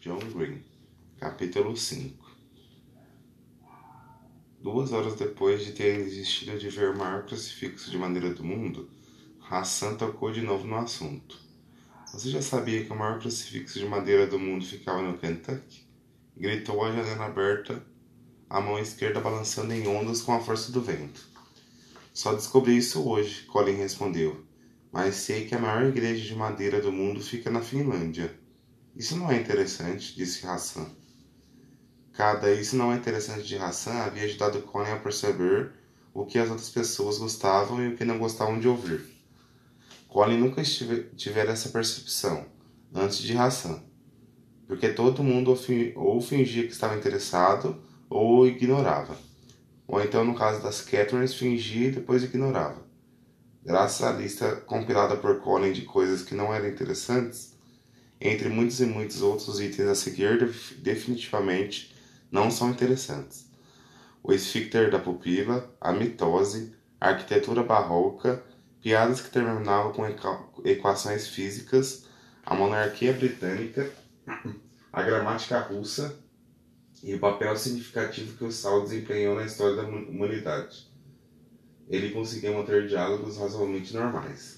John Green, capítulo 5 Duas horas depois de terem desistido de ver o maior crucifixo de madeira do mundo, Hassan tocou de novo no assunto. Você já sabia que o maior crucifixo de madeira do mundo ficava no Kentucky? Gritou a janela aberta, a mão esquerda balançando em ondas com a força do vento. Só descobri isso hoje, Colin respondeu. Mas sei que a maior igreja de madeira do mundo fica na Finlândia. Isso não é interessante, disse Hassan. Cada isso não é interessante de Hassan havia ajudado Colin a perceber o que as outras pessoas gostavam e o que não gostavam de ouvir. Colin nunca tivera essa percepção antes de Hassan, porque todo mundo ou fingia que estava interessado ou ignorava, ou então no caso das Catherines fingia e depois ignorava. Graças à lista compilada por Colin de coisas que não eram interessantes, entre muitos e muitos outros itens a seguir, definitivamente não são interessantes. O esfíncter da pupila, a mitose, a arquitetura barroca, piadas que terminavam com equações físicas, a monarquia britânica, a gramática russa e o papel significativo que o Sal desempenhou na história da humanidade. Ele conseguia manter diálogos razoavelmente normais.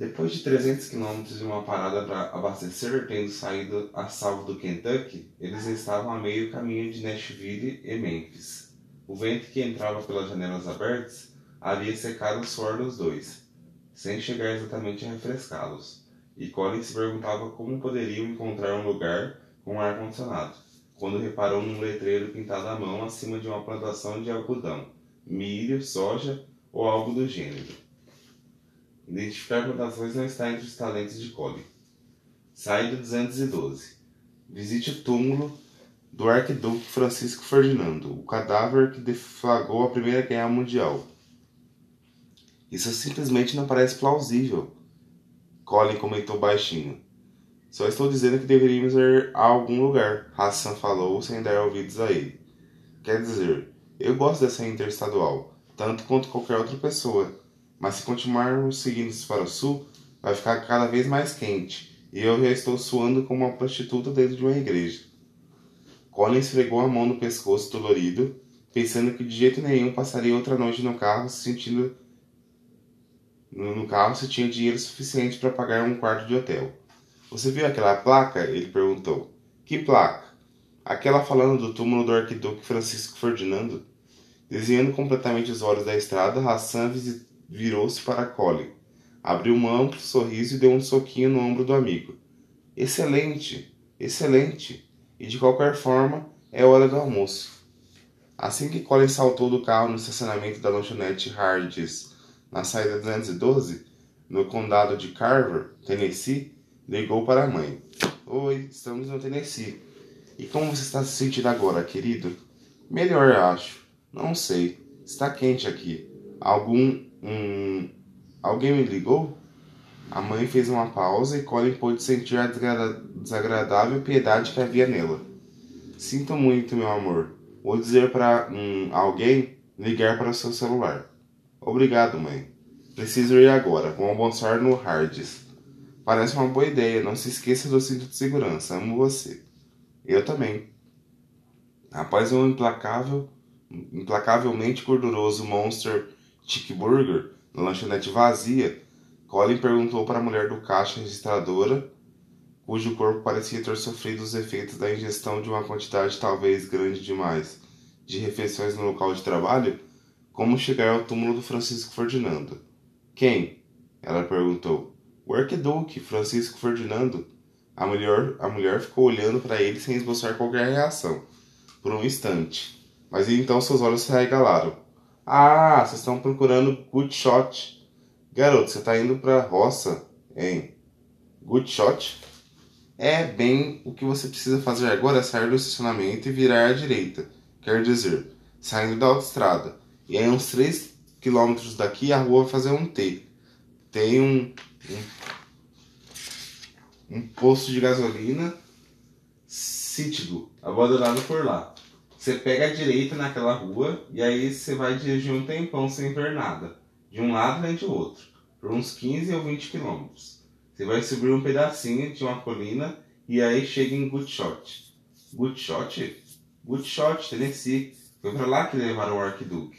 Depois de 300 quilômetros de uma parada para abastecer, tendo saído a salvo do Kentucky, eles estavam a meio caminho de Nashville e Memphis. O vento que entrava pelas janelas abertas havia secado o suor dos dois, sem chegar exatamente a refrescá-los, e Colin se perguntava como poderiam encontrar um lugar com ar-condicionado, quando reparou num letreiro pintado à mão acima de uma plantação de algodão, milho, soja ou algo do gênero. Identificar plantações não está entre os talentos de Colin. Saída 212. Visite o túmulo do arquiduque Francisco Ferdinando, o cadáver que deflagrou a Primeira Guerra Mundial. Isso simplesmente não parece plausível, Colin comentou baixinho. Só estou dizendo que deveríamos ir a algum lugar, Hassan falou sem dar ouvidos a ele. Quer dizer, eu gosto dessa interestadual, tanto quanto qualquer outra pessoa, mas se continuarmos seguindo para o sul, vai ficar cada vez mais quente, e eu já estou suando como uma prostituta dentro de uma igreja. Colin esfregou a mão no pescoço dolorido, pensando que de jeito nenhum passaria outra noite no carro se sentindo no carro se tinha dinheiro suficiente para pagar um quarto de hotel. Você viu aquela placa? Ele perguntou. Que placa? Aquela falando do túmulo do arquiduque Francisco Ferdinando. Desviando completamente os olhos da estrada, Hassan virou-se para Colin. Abriu um amplo sorriso e deu um soquinho no ombro do amigo. Excelente, excelente. E de qualquer forma, é hora do almoço. Assim que Colin saltou do carro no estacionamento da lanchonete Hardys na saída 212, no condado de Carver, Tennessee, ligou para a mãe. Oi, estamos no Tennessee. E como você está se sentindo agora, querido? Melhor, acho. Não sei. Está quente aqui. Algum. Um, alguém me ligou? A mãe fez uma pausa e Colin pôde sentir a desagradável piedade que havia nela. Sinto muito, meu amor. Vou dizer para um, alguém ligar para seu celular. Obrigado, mãe. Preciso ir agora. Vou almoçar no Hardes. Parece uma boa ideia. Não se esqueça do cinto de segurança. Amo você. Eu também. Após um implacável, implacavelmente gorduroso Monster Chick Burger na lanchonete vazia, Colin perguntou para a mulher do caixa registradora, cujo corpo parecia ter sofrido os efeitos da ingestão de uma quantidade talvez grande demais de refeições no local de trabalho, como chegar ao túmulo do Francisco Ferdinando? Quem? Ela perguntou. O arquiduque, Francisco Ferdinando. A mulher, a mulher ficou olhando para ele sem esboçar qualquer reação, por um instante. Mas então seus olhos se arregalaram. Ah, vocês estão procurando good shot. Garoto, você está indo para a roça, hein? Good shot? É bem o que você precisa fazer agora é sair do estacionamento e virar à direita. Quer dizer, saindo da autoestrada. E aí, uns 3 quilômetros daqui, a rua vai fazer um T. Tem um, um, um posto de gasolina Citigo, abandonado por lá. Você pega a direita naquela rua e aí você vai dirigir um tempão sem ver nada. De um lado nem de outro. Por uns 15 ou 20 quilômetros. Você vai subir um pedacinho de uma colina e aí chega em Good Shot. Good Shot? Good Shot, Tennessee. Foi pra lá que levaram o Arquiduque.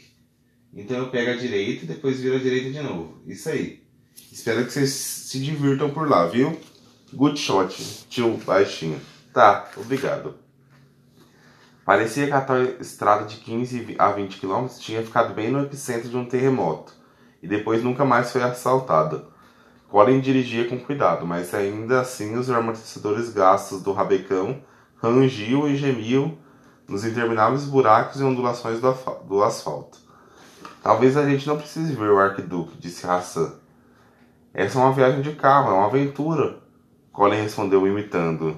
Então eu pego a direita e depois viro a direita de novo. Isso aí. Espero que vocês se divirtam por lá, viu? Good shot, tio baixinho. Tá, obrigado. Parecia que a tal estrada de 15 a 20 km tinha ficado bem no epicentro de um terremoto e depois nunca mais foi assaltada. Colin dirigia com cuidado, mas ainda assim os amortecedores gastos do rabecão rangiam e gemiam nos intermináveis buracos e ondulações do, do asfalto. Talvez a gente não precise ver o Arquiduque, disse Hassan. Essa é uma viagem de carro, é uma aventura. Colin respondeu imitando.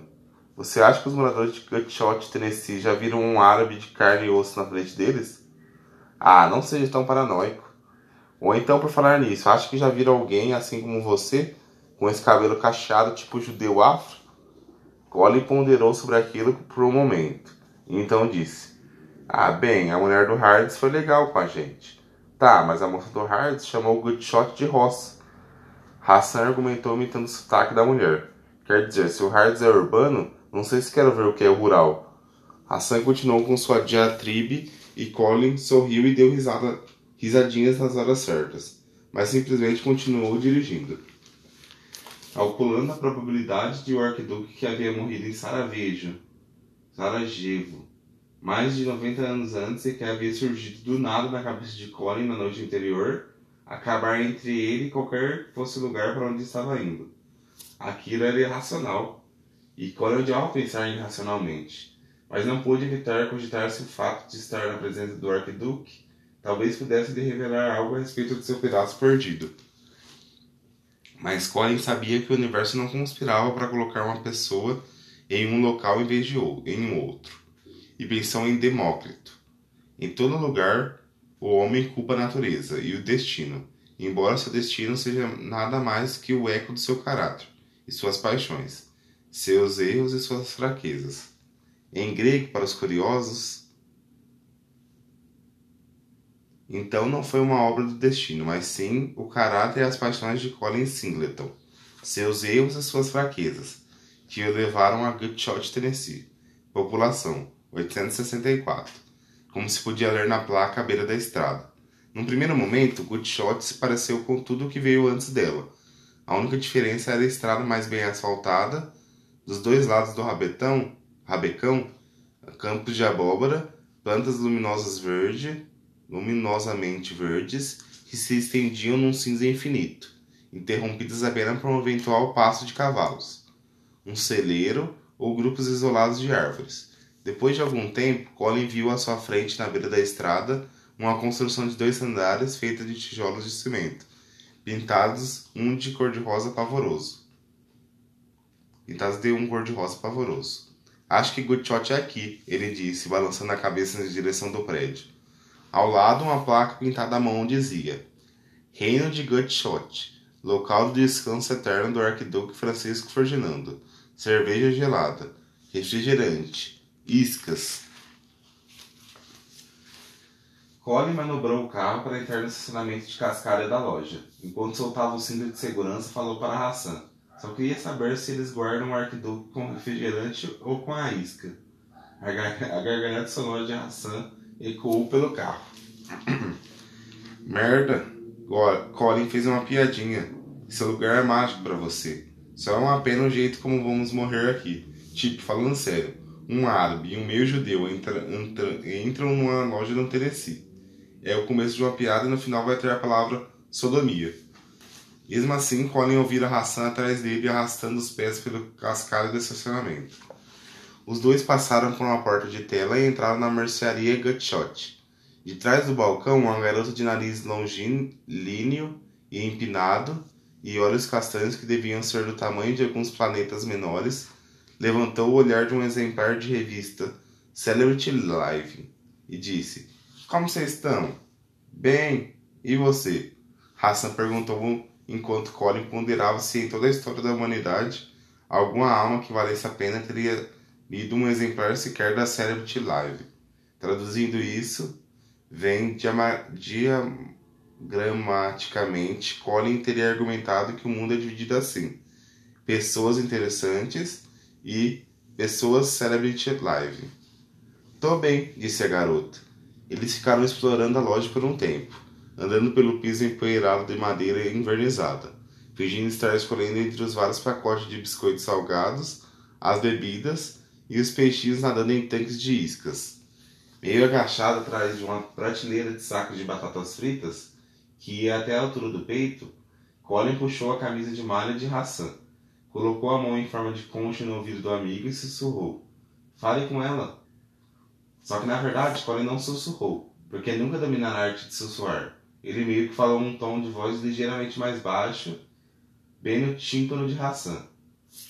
Você acha que os moradores de Gutshot, Tennessee, já viram um árabe de carne e osso na frente deles? Ah, não seja tão paranoico. Ou então, por falar nisso, acha que já viram alguém assim como você, com esse cabelo cacheado tipo judeu afro? Colin ponderou sobre aquilo por um momento, e então disse: Ah, bem, a mulher do Hards foi legal com a gente. Tá, mas a moça do Hards chamou o Goodshot de roça. Hassan argumentou imitando o sotaque da mulher. Quer dizer, se o Hards é urbano, não sei se quero ver o que é rural. Hassan continuou com sua diatribe e Colin sorriu e deu risada, risadinhas nas horas certas, mas simplesmente continuou dirigindo. Calculando a probabilidade de o arquiduque que havia morrido em Sarajevo, Sarajevo, mais de 90 anos antes e que havia surgido do nada na cabeça de Colin na noite anterior, acabar entre ele e qualquer fosse lugar para onde estava indo. Aquilo era irracional e Cole odiava pensar irracionalmente, mas não pôde evitar cogitar-se o fato de estar na presença do arquiduque talvez pudesse lhe revelar algo a respeito de seu pedaço perdido. Mas Colin sabia que o universo não conspirava para colocar uma pessoa em um local em vez de em um outro. E pensou em Demócrito. Em todo lugar, o homem culpa a natureza e o destino, embora seu destino seja nada mais que o eco do seu caráter e suas paixões seus erros e suas fraquezas. Em grego, para os curiosos, então não foi uma obra do destino, mas sim o caráter e as paixões de Colin Singleton, seus erros e suas fraquezas, que o levaram a Goodshot, Tennessee. População: 864. Como se podia ler na placa à beira da estrada. Num primeiro momento, Goodshot se pareceu com tudo o que veio antes dela. A única diferença era a estrada mais bem asfaltada dos dois lados do rabetão, rabecão, campos de abóbora, plantas luminosas verde, luminosamente verdes, que se estendiam num cinza infinito, interrompidas apenas por um eventual passo de cavalos, um celeiro ou grupos isolados de árvores. Depois de algum tempo, Colin viu à sua frente, na beira da estrada, uma construção de dois andares feita de tijolos de cimento, pintados um de cor-de-rosa pavoroso pintadas de um cor-de-rosa pavoroso. Acho que Gutshot é aqui, ele disse, balançando a cabeça na direção do prédio. Ao lado, uma placa pintada à mão dizia: Reino de Gutshot, local de descanso eterno do arquiduque Francisco Ferdinando. Cerveja gelada, refrigerante, iscas. Colin manobrou o carro para entrar no estacionamento de cascalho da loja. Enquanto soltava o cinto de segurança, falou para Hassan. Só queria saber se eles guardam o arquiduque com refrigerante ou com a isca. A, gar a gargalhada sonora de Hassan ecoou pelo carro. Merda! Colin fez uma piadinha. Esse lugar é mágico para você. Só é uma pena o jeito como vamos morrer aqui. Tipo, falando sério, um árabe e um meio judeu entra, entra, entram numa loja no Tennessee. É o começo de uma piada e no final vai ter a palavra sodomia. Mesmo assim, Colin ouvira Hassan atrás dele arrastando os pés pelo cascalho do estacionamento. Os dois passaram por uma porta de tela e entraram na mercearia Gutshot. De trás do balcão, uma garota de nariz longilíneo e empinado e olhos castanhos que deviam ser do tamanho de alguns planetas menores, levantou o olhar de um exemplar de revista Celebrity Live e disse: Como vocês estão? Bem, e você? Hassan perguntou enquanto Colin ponderava se em toda a história da humanidade alguma alma que valesse a pena teria lido um exemplar sequer da Celebrity Live. Traduzindo isso, vem diagramaticamente, Colin teria argumentado que o mundo é dividido assim. Pessoas Interessantes e Pessoas Celebrity Live. Tô bem, disse a garota. Eles ficaram explorando a loja por um tempo, andando pelo piso empoeirado de madeira envernizada, fingindo estar escolhendo entre os vários pacotes de biscoitos salgados, as bebidas e os peixinhos nadando em tanques de iscas. Meio agachado atrás de uma prateleira de sacos de batatas fritas, que ia até a altura do peito, Colin puxou a camisa de malha de Hassan, colocou a mão em forma de concha no ouvido do amigo e sussurrou: Fale com ela. Só que na verdade Colin não sussurrou, porque nunca dominara a arte de sussurrar. Ele meio que falou num tom de voz ligeiramente mais baixo, bem no tímpano de Hassan.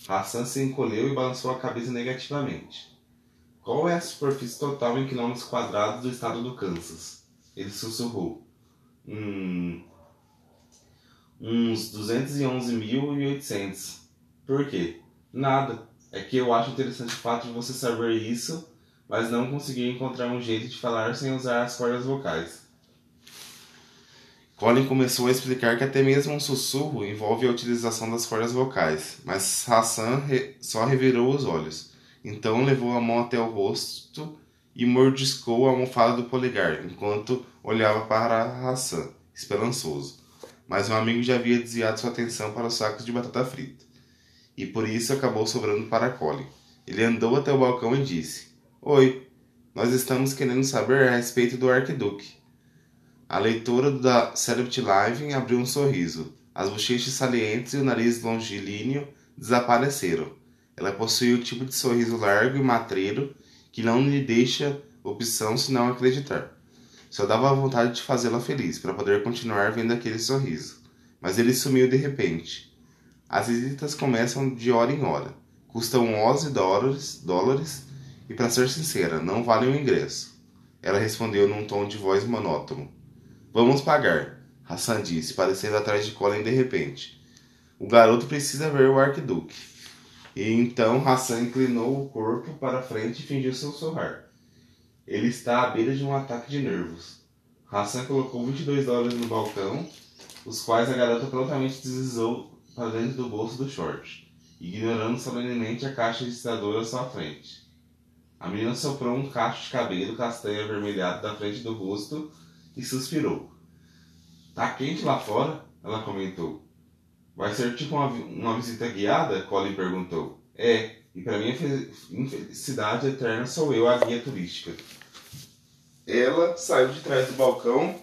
Hassan se encolheu e balançou a cabeça negativamente. Qual é a superfície total em quilômetros quadrados do estado do Kansas? Ele sussurrou. Hum, uns 211.800. Por quê? Nada. É que eu acho interessante o fato de você saber isso, mas não conseguir encontrar um jeito de falar sem usar as cordas vocais. Colin começou a explicar que até mesmo um sussurro envolve a utilização das cordas vocais, mas Hassan re só revirou os olhos. Então levou a mão até o rosto e mordiscou a almofada do polegar, enquanto olhava para Hassan, esperançoso. Mas o amigo já havia desviado sua atenção para os sacos de batata frita, e por isso acabou sobrando para Colin. Ele andou até o balcão e disse: Oi, nós estamos querendo saber a respeito do Arquiduque. A leitora da Celebrity Live abriu um sorriso. As bochechas salientes e o nariz longilíneo desapareceram. Ela possui o tipo de sorriso largo e matreiro que não lhe deixa opção senão acreditar. Só dava vontade de fazê-la feliz para poder continuar vendo aquele sorriso. Mas ele sumiu de repente. As visitas começam de hora em hora. Custam 11 dólares, dólares e, para ser sincera, não valem o ingresso. Ela respondeu num tom de voz monótono. Vamos pagar, Hassan disse, parecendo atrás de Colin de repente. O garoto precisa ver o arquiduque. E então Hassan inclinou o corpo para frente e fingiu sussurrar. Ele está à beira de um ataque de nervos. Hassan colocou 22 dólares no balcão, os quais a garota prontamente deslizou para dentro do bolso do short, ignorando solenemente a caixa registradora à sua frente. A menina soprou um cacho de cabelo castanho avermelhado da frente do rosto e suspirou. Tá quente lá fora? Ela comentou. Vai ser tipo uma, uma visita guiada? Colin perguntou. É, e para minha infelicidade eterna sou eu a guia turística. Ela saiu de trás do balcão,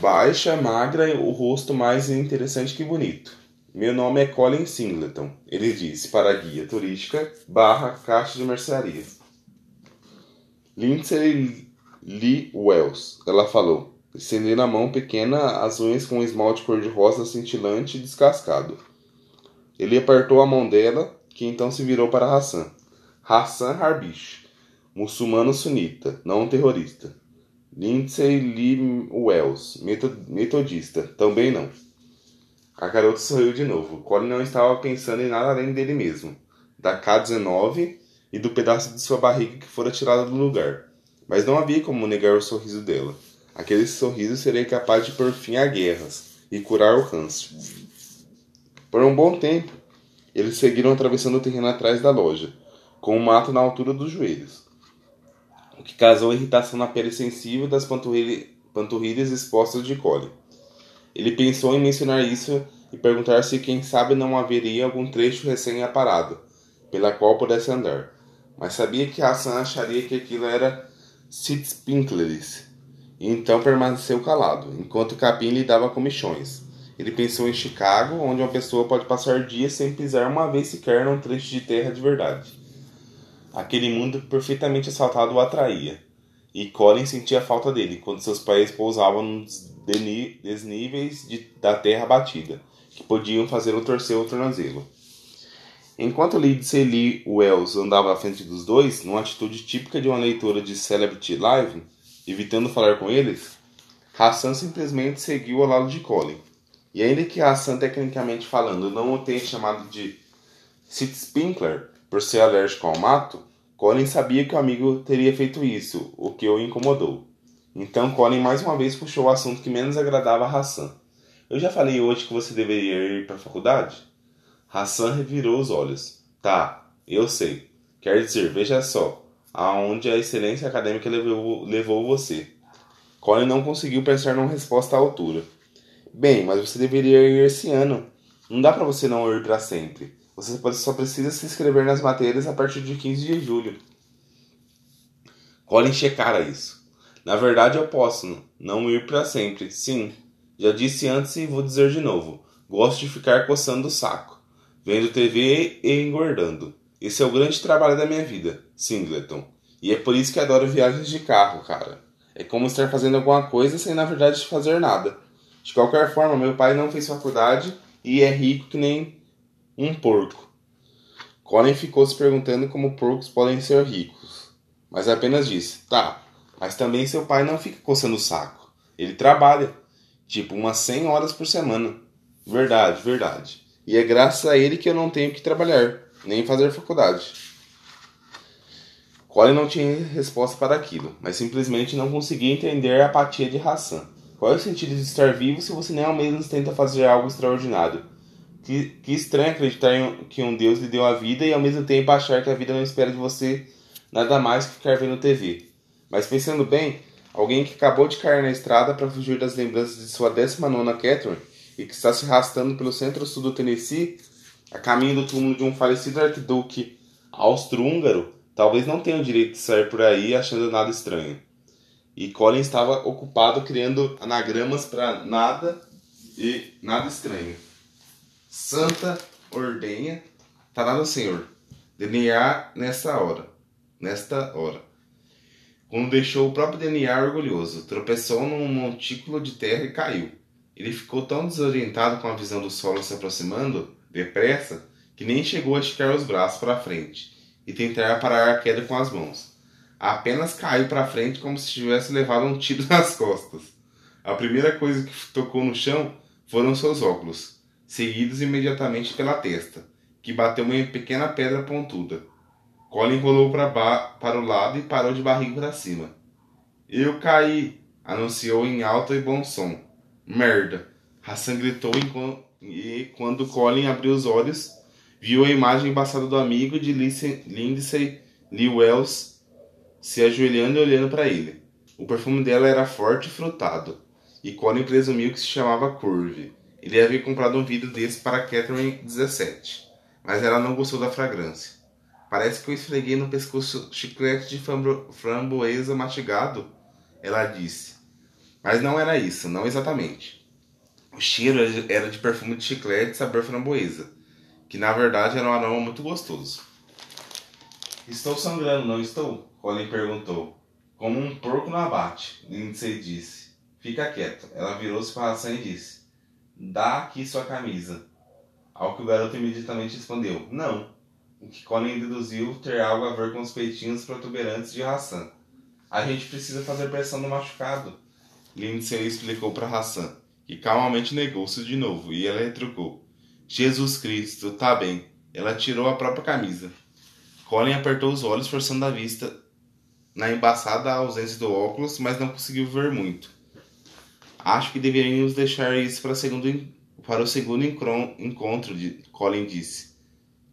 baixa, magra, o rosto mais interessante que bonito. Meu nome é Colin Singleton, ele disse para a guia turística barra caixa de mercearia. Lindsay Lee Wells, ela falou, estendendo a mão pequena, as unhas com esmalte cor-de-rosa cintilante e descascado. Ele apertou a mão dela, que então se virou para Hassan. Hassan Harbish, muçulmano sunita, não terrorista. Lindsay Lee Wells, metodista, também não. A garota sorriu de novo. Colin não estava pensando em nada além dele mesmo, da K-19 e do pedaço de sua barriga que fora tirado do lugar mas não havia como negar o sorriso dela. Aquele sorriso seria capaz de pôr fim a guerras e curar o câncer. Por um bom tempo, eles seguiram atravessando o terreno atrás da loja, com o mato na altura dos joelhos, o que causou irritação na pele sensível das panturrilhas expostas de Colin. Ele pensou em mencionar isso e perguntar se quem sabe não haveria algum trecho recém-aparado, pela qual pudesse andar, mas sabia que Hassan acharia que aquilo era Spinkleris, e então permaneceu calado, enquanto Capim lhe dava comichões. Ele pensou em Chicago, onde uma pessoa pode passar dias sem pisar uma vez sequer num trecho de terra de verdade. Aquele mundo perfeitamente assaltado o atraía, e Colin sentia falta dele quando seus pés pousavam nos desníveis de, da terra batida, que podiam fazê-lo torcer o tornozelo. Enquanto Lindsay Lee Wells andava à frente dos dois, numa atitude típica de uma leitora de Celebrity Live, evitando falar com eles, Hassan simplesmente seguiu ao lado de Colin. E ainda que Hassan, tecnicamente falando, não o tenha chamado de Sid Spinkler por ser alérgico ao mato, Colin sabia que o amigo teria feito isso, o que o incomodou. Então Colin mais uma vez puxou o assunto que menos agradava a Hassan. Eu já falei hoje que você deveria ir para a faculdade? Hassan revirou os olhos. Tá, eu sei. Quer dizer, veja só, aonde a excelência acadêmica levou, levou você. Colin não conseguiu pensar numa resposta à altura. Bem, mas você deveria ir esse ano. Não dá para você não ir para sempre. Você só precisa se inscrever nas matérias a partir de 15 de julho. Colin checara isso. Na verdade, eu posso não ir para sempre. Sim, já disse antes e vou dizer de novo. Gosto de ficar coçando o saco, vendo TV e engordando. Esse é o grande trabalho da minha vida, Singleton. E é por isso que adoro viagens de carro, cara. É como estar fazendo alguma coisa sem na verdade fazer nada. De qualquer forma, meu pai não fez faculdade e é rico que nem um porco. Colin ficou se perguntando como porcos podem ser ricos, mas apenas disse: Tá, mas também seu pai não fica coçando o saco. Ele trabalha, tipo umas 100 horas por semana. Verdade, verdade. E é graças a ele que eu não tenho que trabalhar, nem fazer faculdade. Colin não tinha resposta para aquilo, mas simplesmente não conseguia entender a apatia de Hassan. Qual é o sentido de estar vivo se você nem ao menos tenta fazer algo extraordinário? Que, que estranho acreditar em, que um Deus lhe deu a vida e ao mesmo tempo achar que a vida não espera de você nada mais que ficar vendo TV. Mas pensando bem, alguém que acabou de cair na estrada para fugir das lembranças de sua 19 Catherine e que está se arrastando pelo centro-sul do Tennessee, a caminho do túmulo de um falecido arquiduque austro-húngaro, talvez não tenha o direito de sair por aí achando nada estranho. E Colin estava ocupado criando anagramas para nada e nada estranho. Santa ordenha, tá nada Senhor, DNA nesta hora, nesta hora. Quando deixou o próprio DNA orgulhoso, tropeçou num montículo de terra e caiu. Ele ficou tão desorientado com a visão do solo se aproximando, depressa, que nem chegou a esticar os braços para frente e tentar parar a queda com as mãos. Apenas caiu para frente como se tivesse levado um tiro nas costas. A primeira coisa que tocou no chão foram seus óculos, seguidos imediatamente pela testa, que bateu uma pequena pedra pontuda. Colin rolou para o lado e parou de barriga para cima. Eu caí, anunciou em alto e bom som. Merda! Hassan gritou e quando Colin abriu os olhos, viu a imagem embaçada do amigo de Lindsay Lee Wells se ajoelhando e olhando para ele. O perfume dela era forte e frutado, e Colin presumiu que se chamava Curve. Ele havia comprado um vidro desse para Catherine 17, mas ela não gostou da fragrância. Parece que eu esfreguei no pescoço chiclete de framboesa mastigado, ela disse. Mas não era isso, não exatamente. O cheiro era de perfume de chiclete sabor framboesa, que na verdade era um aroma muito gostoso. Estou sangrando, não estou? Colin perguntou. Como um porco no abate, Lindsay disse. Fica quieto. Ela virou-se para Hassan e disse: Dá aqui sua camisa. Ao que o garoto imediatamente respondeu: Não. O que Colin deduziu ter algo a ver com os peitinhos protuberantes de Hassan. A gente precisa fazer pressão no machucado. Lindsay explicou para Hassan, que calmamente negou-se de novo, e ela retrucou: Jesus Cristo, tá bem. Ela tirou a própria camisa. Colin apertou os olhos, forçando a vista na embaçada ausência do óculos, mas não conseguiu ver muito. Acho que deveríamos deixar isso para, segundo, para o segundo encontro, de, Colin disse.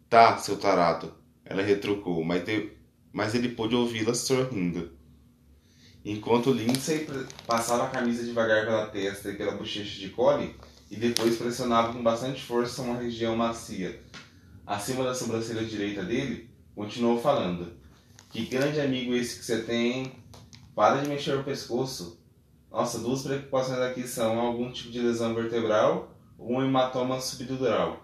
Tá, seu tarado, ela retrucou, mas, de, mas ele pôde ouvi-la sorrindo. Enquanto Lindsay passava a camisa devagar pela testa e pela bochecha de Colin, e depois pressionava com bastante força uma região macia. Acima da sobrancelha direita dele, continuou falando. Que grande amigo esse que você tem. Para de mexer o pescoço. Nossa, duas preocupações aqui são algum tipo de lesão vertebral ou um hematoma subdural.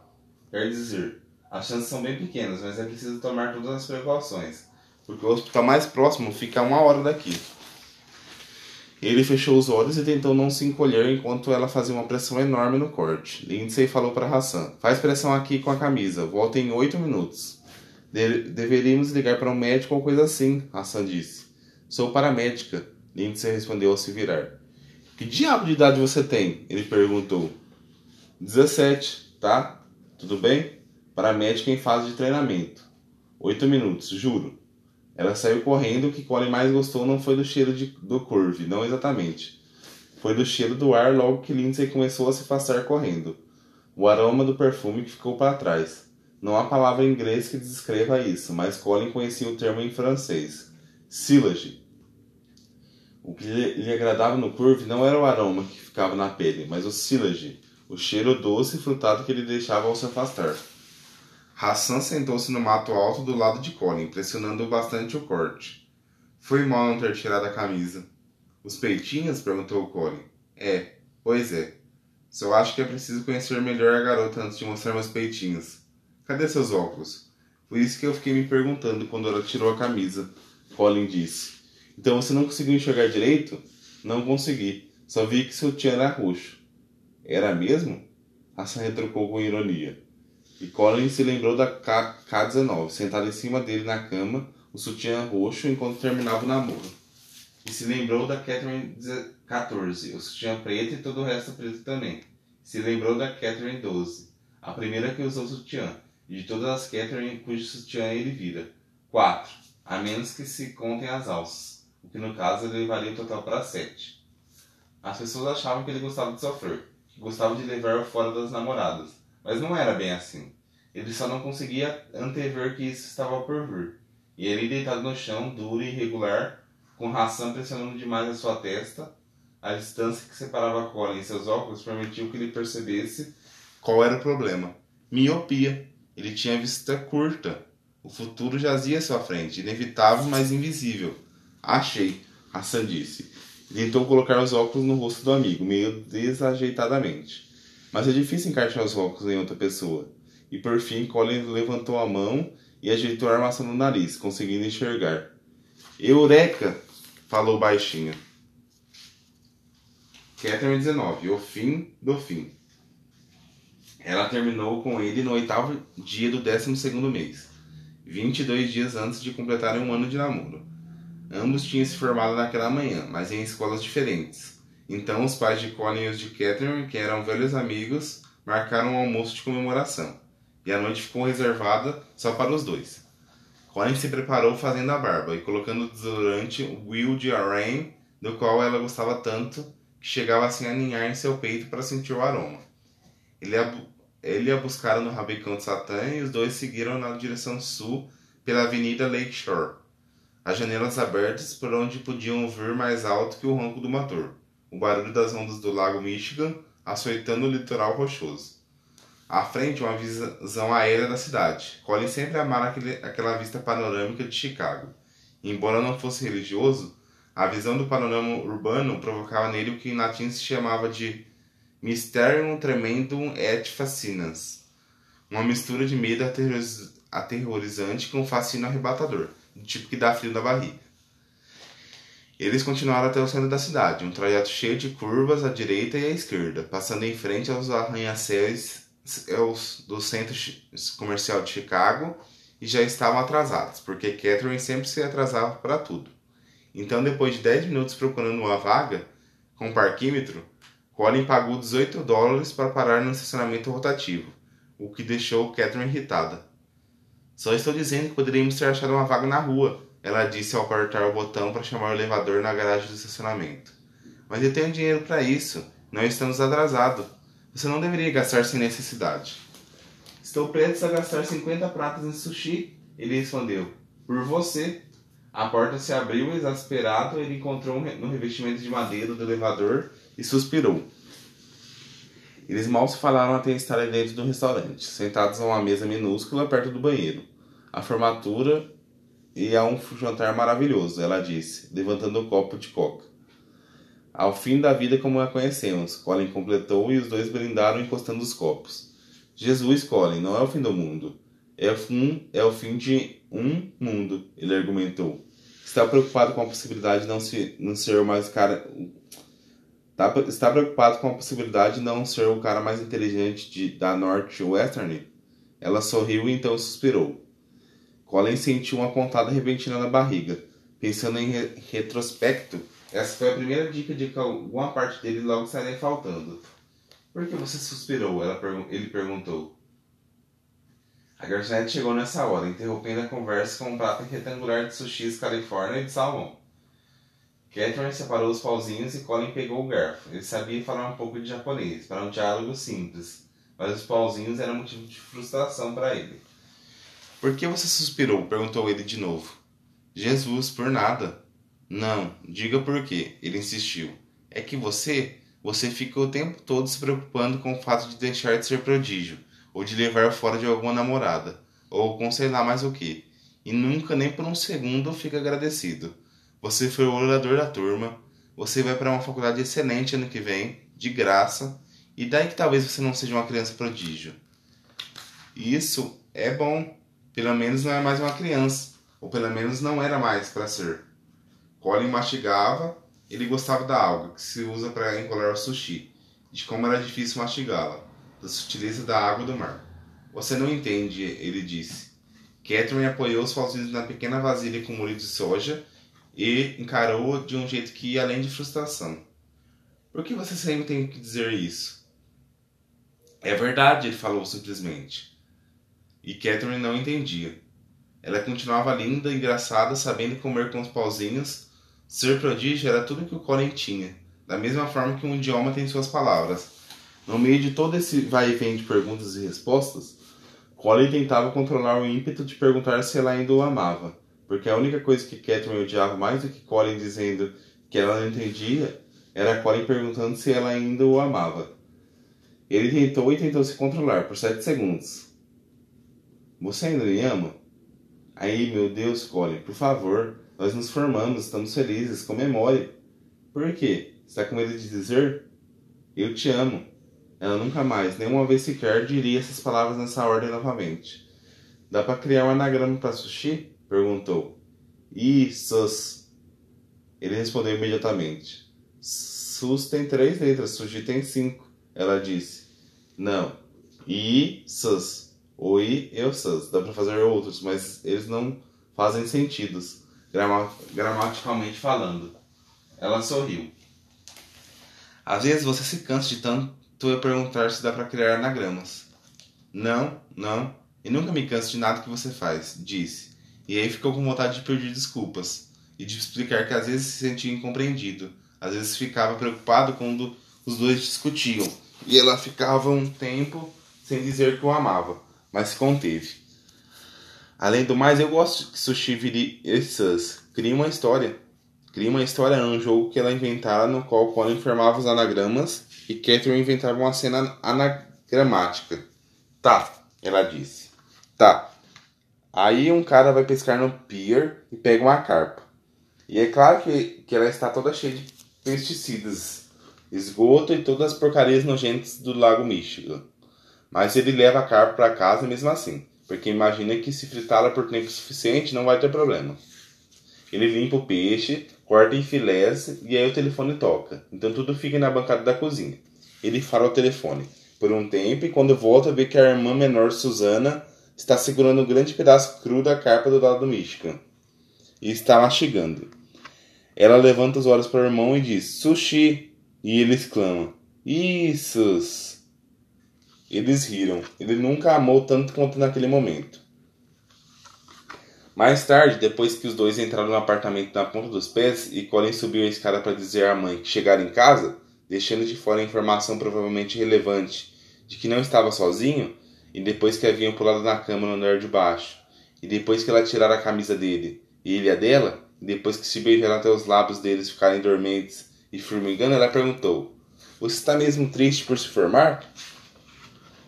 Quer dizer, as chances são bem pequenas, mas é preciso tomar todas as precauções, porque o hospital mais próximo fica a uma hora daqui. Ele fechou os olhos e tentou não se encolher enquanto ela fazia uma pressão enorme no corte. Lindsay falou para Hassan: Faz pressão aqui com a camisa, volta em oito minutos. De deveríamos ligar para um médico ou coisa assim, Hassan disse. Sou paramédica, Lindsay respondeu ao se virar. Que diabo de idade você tem? Ele perguntou. 17, tá? Tudo bem? Paramédica em fase de treinamento. Oito minutos, juro. Ela saiu correndo. O que Colin mais gostou não foi do cheiro de, do curve, não exatamente. Foi do cheiro do ar logo que Lindsay começou a se afastar correndo. o aroma do perfume que ficou para trás. Não há palavra em inglês que descreva isso, mas Colin conhecia o termo em francês. Silage. O que lhe agradava no curve não era o aroma que ficava na pele, mas o silage, o cheiro doce e frutado que ele deixava ao se afastar. Hassan sentou-se no mato alto do lado de Colin, pressionando bastante o corte. Foi mal não ter tirado a camisa. Os peitinhos? perguntou Colin. É, pois é. Só acho que é preciso conhecer melhor a garota antes de mostrar meus peitinhos. Cadê seus óculos? Foi isso que eu fiquei me perguntando quando ela tirou a camisa. Colin disse. Então você não conseguiu enxergar direito? Não consegui. Só vi que seu tio era roxo. Era mesmo? Hassan retrucou com ironia. E Colin se lembrou da K-19, sentada em cima dele na cama, o sutiã roxo, enquanto terminava o namoro e se lembrou da Catherine 14, o sutiã preto e todo o resto preto também. Se lembrou da Catherine 12, a primeira que usou sutiã, e de todas as Catherine cujo sutiã ele vira. 4. A menos que se contem as alças, o que no caso levaria o total para 7. As pessoas achavam que ele gostava de sofrer, que gostava de levar fora das namoradas, mas não era bem assim. Ele só não conseguia antever que isso estava por vir. E ele deitado no chão, duro e irregular, com Hassan pressionando demais a sua testa. A distância que separava Colin e seus óculos permitiu que ele percebesse qual era o problema. Miopia. Ele tinha vista curta. O futuro jazia à sua frente, inevitável, mas invisível. Achei, Hassan disse. tentou colocar os óculos no rosto do amigo, meio desajeitadamente. Mas é difícil encaixar os óculos em outra pessoa. E por fim, Colin levantou a mão e ajeitou a armação no nariz, conseguindo enxergar. Eureka! falou baixinho. Catherine 19, o fim do fim. Ela terminou com ele no oitavo dia do décimo segundo mês, 22 dias antes de completarem um ano de namoro. Ambos tinham se formado naquela manhã, mas em escolas diferentes. Então os pais de Colin e os de Catherine, que eram velhos amigos, marcaram um almoço de comemoração, e a noite ficou reservada só para os dois. Colin se preparou fazendo a barba e colocando durante o Will de Rain, do qual ela gostava tanto que chegava assim a aninhar em seu peito para sentir o aroma. Ele a, ele a buscara no Rabicão de Satã e os dois seguiram na direção sul pela Avenida Lakeshore. As janelas abertas por onde podiam ouvir mais alto que o ronco do motor, o barulho das ondas do lago Michigan açoitando o litoral rochoso. À frente, uma visão aérea da cidade. Colin sempre amara aquele, aquela vista panorâmica de Chicago. Embora não fosse religioso, a visão do panorama urbano provocava nele o que em latim se chamava de Mysterium Tremendum et Fascinans, uma mistura de medo aterrorizante com fascínio arrebatador, do tipo que dá frio na barriga. Eles continuaram até o centro da cidade, um trajeto cheio de curvas à direita e à esquerda, passando em frente aos arranha-céus do centro comercial de Chicago e já estavam atrasados, porque Catherine sempre se atrasava para tudo. Então, depois de 10 minutos procurando uma vaga com um parquímetro, Colin pagou 18 dólares para parar no estacionamento rotativo, o que deixou Catherine irritada. Só estou dizendo que poderíamos ter achado uma vaga na rua, ela disse ao apertar o botão para chamar o elevador na garagem do estacionamento. Mas eu tenho dinheiro para isso, não estamos atrasados. Você não deveria gastar sem necessidade. Estou prestes a gastar 50 pratas em sushi, ele respondeu. Por você. A porta se abriu exasperado, ele encontrou no revestimento de madeira do elevador e suspirou. Eles mal se falaram até estarem dentro do restaurante, sentados a uma mesa minúscula perto do banheiro. A formatura e a um jantar maravilhoso, ela disse, levantando o um copo de coca. Ao fim da vida como a conhecemos, Colin completou e os dois brindaram encostando os copos. Jesus, Colin, não é o fim do mundo. É o fim, é o fim de um mundo, ele argumentou. Está preocupado com a possibilidade de não, se, não ser mais cara. Tá, está preocupado com a possibilidade de não ser o cara mais inteligente de, da Northwestern? Ela sorriu e então suspirou. Colin sentiu uma pontada repentina na barriga. Pensando em re retrospecto, essa foi a primeira dica de que alguma parte dele logo estaria faltando. Por que você suspirou? Ele perguntou. A garçonete chegou nessa hora, interrompendo a conversa com um prato retangular de sushis Califórnia e de salmão. Catherine separou os pauzinhos e Colin pegou o garfo. Ele sabia falar um pouco de japonês, para um diálogo simples, mas os pauzinhos eram motivo de frustração para ele. Por que você suspirou? perguntou ele de novo. Jesus, por nada. Não, diga por quê, ele insistiu. É que você, você fica o tempo todo se preocupando com o fato de deixar de ser prodígio, ou de levar fora de alguma namorada, ou com sei lá mais o que, e nunca nem por um segundo fica agradecido. Você foi o orador da turma, você vai para uma faculdade excelente ano que vem, de graça, e daí que talvez você não seja uma criança prodígio. Isso é bom, pelo menos não é mais uma criança, ou pelo menos não era mais para ser. Colin mastigava, ele gostava da alga que se usa para encolar o sushi, de como era difícil mastigá-la, da sutileza da água do mar. Você não entende, ele disse. Catherine apoiou os pauzinhos na pequena vasilha com molho de soja e encarou-o de um jeito que ia além de frustração. Por que você sempre tem que dizer isso? É verdade, ele falou simplesmente. E Catherine não entendia. Ela continuava linda, engraçada, sabendo comer com os pauzinhos. Ser prodígio era tudo que o Colin tinha, da mesma forma que um idioma tem suas palavras. No meio de todo esse vai e vem de perguntas e respostas, Colin tentava controlar o ímpeto de perguntar se ela ainda o amava porque a única coisa que Catherine odiava mais do que Colin dizendo que ela não entendia era Colin perguntando se ela ainda o amava. Ele tentou e tentou se controlar por sete segundos. Você ainda me ama? Aí, meu Deus, Colin, por favor, nós nos formamos, estamos felizes, comemore. Por quê? Está com medo de dizer? Eu te amo. Ela nunca mais, nenhuma vez sequer, diria essas palavras nessa ordem novamente. Dá para criar um anagrama para sushi? perguntou: sus? Ele respondeu imediatamente: Sus tem três letras, sushi tem cinco. Ela disse: Não. I, sus. O I e sus. Dá para fazer outros, mas eles não fazem sentidos, gramaticalmente falando. Ela sorriu. Às vezes você se cansa de tanto eu perguntar se dá para criar anagramas. Não, não, e nunca me canso de nada que você faz, disse. E aí ficou com vontade de pedir desculpas e de explicar que às vezes se sentia incompreendido, às vezes ficava preocupado quando os dois discutiam e ela ficava um tempo sem dizer que o amava, mas se conteve. Além do mais, eu gosto que Sushi essas. Cria uma história. Cria uma história num jogo que ela inventara no qual Colin informava os anagramas e Catherine inventava uma cena anagramática. Tá, ela disse. Tá, Aí um cara vai pescar no pier e pega uma carpa. E é claro que, que ela está toda cheia de pesticidas, esgoto e todas as porcarias nojentas do lago Michigan. Mas ele leva a carpa para casa mesmo assim, porque imagina que se fritá-la por tempo suficiente não vai ter problema. Ele limpa o peixe, corta em filés e aí o telefone toca. Então tudo fica na bancada da cozinha. Ele fala ao telefone por um tempo e quando volta vê que a irmã menor Susana está segurando um grande pedaço cru da carpa do lado do Michigan e está mastigando. Ela levanta os olhos para o irmão e diz: Sushi! E ele exclama: Isso! Eles riram. Ele nunca amou tanto quanto naquele momento. Mais tarde, depois que os dois entraram no apartamento na ponta dos pés e Colin subiu a escada para dizer à mãe que chegara em casa, deixando de fora a informação provavelmente relevante de que não estava sozinho, e depois que haviam pulado na cama no andar de baixo, e depois que ela tirara a camisa dele e ele a dela, e depois que se beijaram até os lábios deles ficarem dormentes e formigando, ela perguntou: Você está mesmo triste por se formar?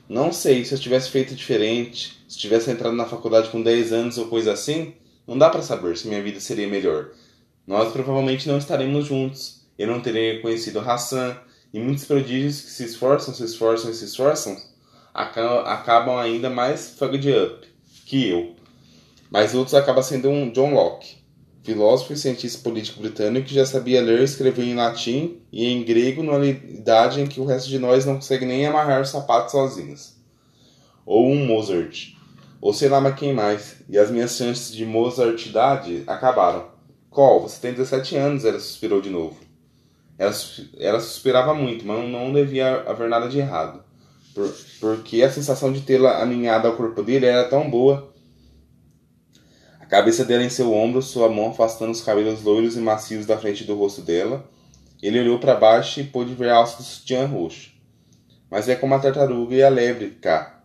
Não sei, se eu tivesse feito diferente, se tivesse entrado na faculdade com 10 anos ou coisa assim, não dá para saber se minha vida seria melhor. Nós provavelmente não estaremos juntos. Eu não teria conhecido Hassan e muitos prodígios que se esforçam, se esforçam e se esforçam acabam ainda mais fucked up que eu. Mas outros acabam sendo um John Locke, filósofo e cientista político britânico que já sabia ler e escrever em latim e em grego numa idade em que o resto de nós não consegue nem amarrar os sapatos sozinhos. Ou um Mozart, ou sei lá mais quem mais, e as minhas chances de Mozartidade acabaram. Cole, você tem 17 anos, ela suspirou de novo. Ela, ela suspirava muito, mas não devia haver nada de errado. Por, porque a sensação de tê-la aninhada ao corpo dele era tão boa. Cabeça dela em seu ombro, sua mão afastando os cabelos loiros e macios da frente do rosto dela. Ele olhou para baixo e pôde ver a alça do sutiã roxo. mas é como a tartaruga e a lebre cá.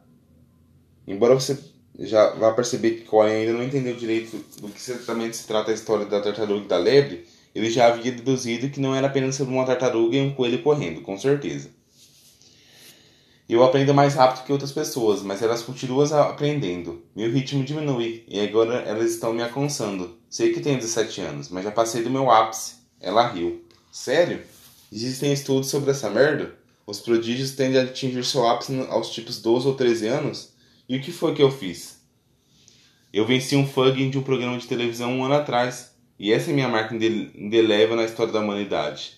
Embora você já vá perceber que Colin ainda não entendeu direito do que exatamente se trata a história da tartaruga e da lebre, ele já havia deduzido que não era apenas sobre uma tartaruga e um coelho correndo, com certeza. Eu aprendo mais rápido que outras pessoas, mas elas continuam aprendendo. Meu ritmo diminui e agora elas estão me alcançando. Sei que tenho 17 anos, mas já passei do meu ápice. Ela riu. Sério? Existem estudos sobre essa merda? Os prodígios tendem a atingir seu ápice aos tipos 12 ou 13 anos? E o que foi que eu fiz? Eu venci um fugging de um programa de televisão um ano atrás, e essa é minha marca indelével na história da humanidade.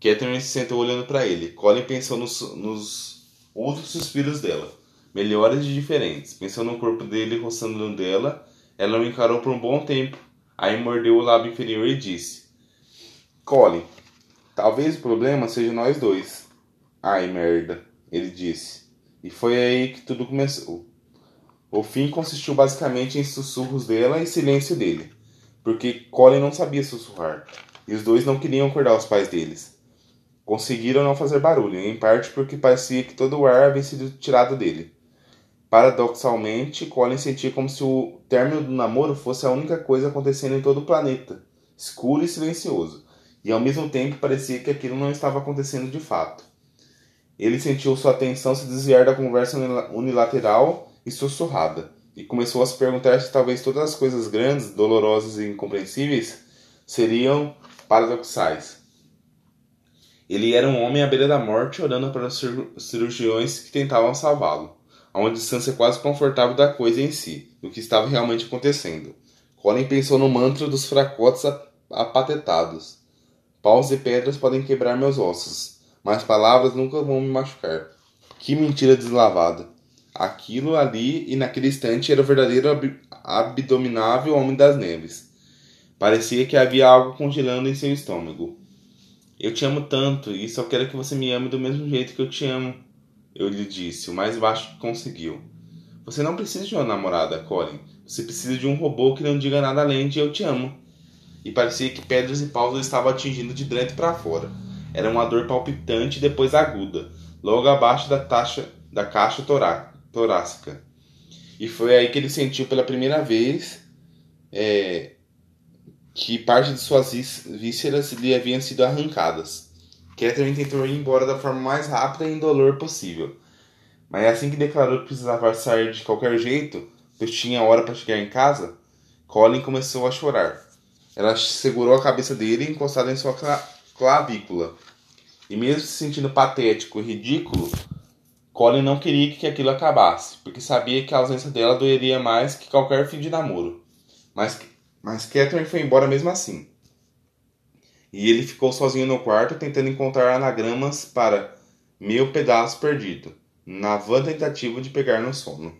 Catherine se sentou olhando para ele. Colin pensou nos, nos outros suspiros dela, melhores e diferentes. Pensou no corpo dele roçando no dela, ela o encarou por um bom tempo. Aí mordeu o lábio inferior e disse: Colin, talvez o problema seja nós dois. Ai, merda, ele disse. E foi aí que tudo começou. O fim consistiu basicamente em sussurros dela e silêncio dele, porque Colin não sabia sussurrar, e os dois não queriam acordar os pais deles. Conseguiram não fazer barulho, em parte porque parecia que todo o ar havia sido tirado dele. Paradoxalmente, Colin sentia como se o término do namoro fosse a única coisa acontecendo em todo o planeta, escuro e silencioso, e ao mesmo tempo parecia que aquilo não estava acontecendo de fato. Ele sentiu sua atenção se desviar da conversa unilateral e sussurrada, e começou a se perguntar se talvez todas as coisas grandes, dolorosas e incompreensíveis seriam paradoxais. Ele era um homem à beira da morte orando para os cirurgiões que tentavam salvá-lo, a uma distância quase confortável da coisa em si, do que estava realmente acontecendo. Colin pensou no mantra dos fracotes apatetados. Paus e pedras podem quebrar meus ossos, mas palavras nunca vão me machucar. Que mentira deslavada! Aquilo ali e naquele instante era o verdadeiro ab abdominável homem das neves. Parecia que havia algo congelando em seu estômago. Eu te amo tanto e só quero que você me ame do mesmo jeito que eu te amo. Eu lhe disse, o mais baixo que conseguiu. Você não precisa de uma namorada, Colin. Você precisa de um robô que não diga nada além de eu te amo. E parecia que pedras e paus o estavam atingindo de dentro para fora. Era uma dor palpitante e depois aguda, logo abaixo da, taxa, da caixa torá, torácica. E foi aí que ele sentiu pela primeira vez é, que parte de suas vísceras lhe haviam sido arrancadas. Catherine tentou ir embora da forma mais rápida e indolor possível. Mas assim que declarou que precisava sair de qualquer jeito, pois tinha hora para chegar em casa, Colin começou a chorar. Ela segurou a cabeça dele encostada em sua clavícula. E mesmo se sentindo patético e ridículo, Colin não queria que aquilo acabasse, porque sabia que a ausência dela doeria mais que qualquer fim de namoro. Mas mas Catherine foi embora mesmo assim. E ele ficou sozinho no quarto tentando encontrar anagramas para meu pedaço perdido, na vã tentativa de pegar no sono.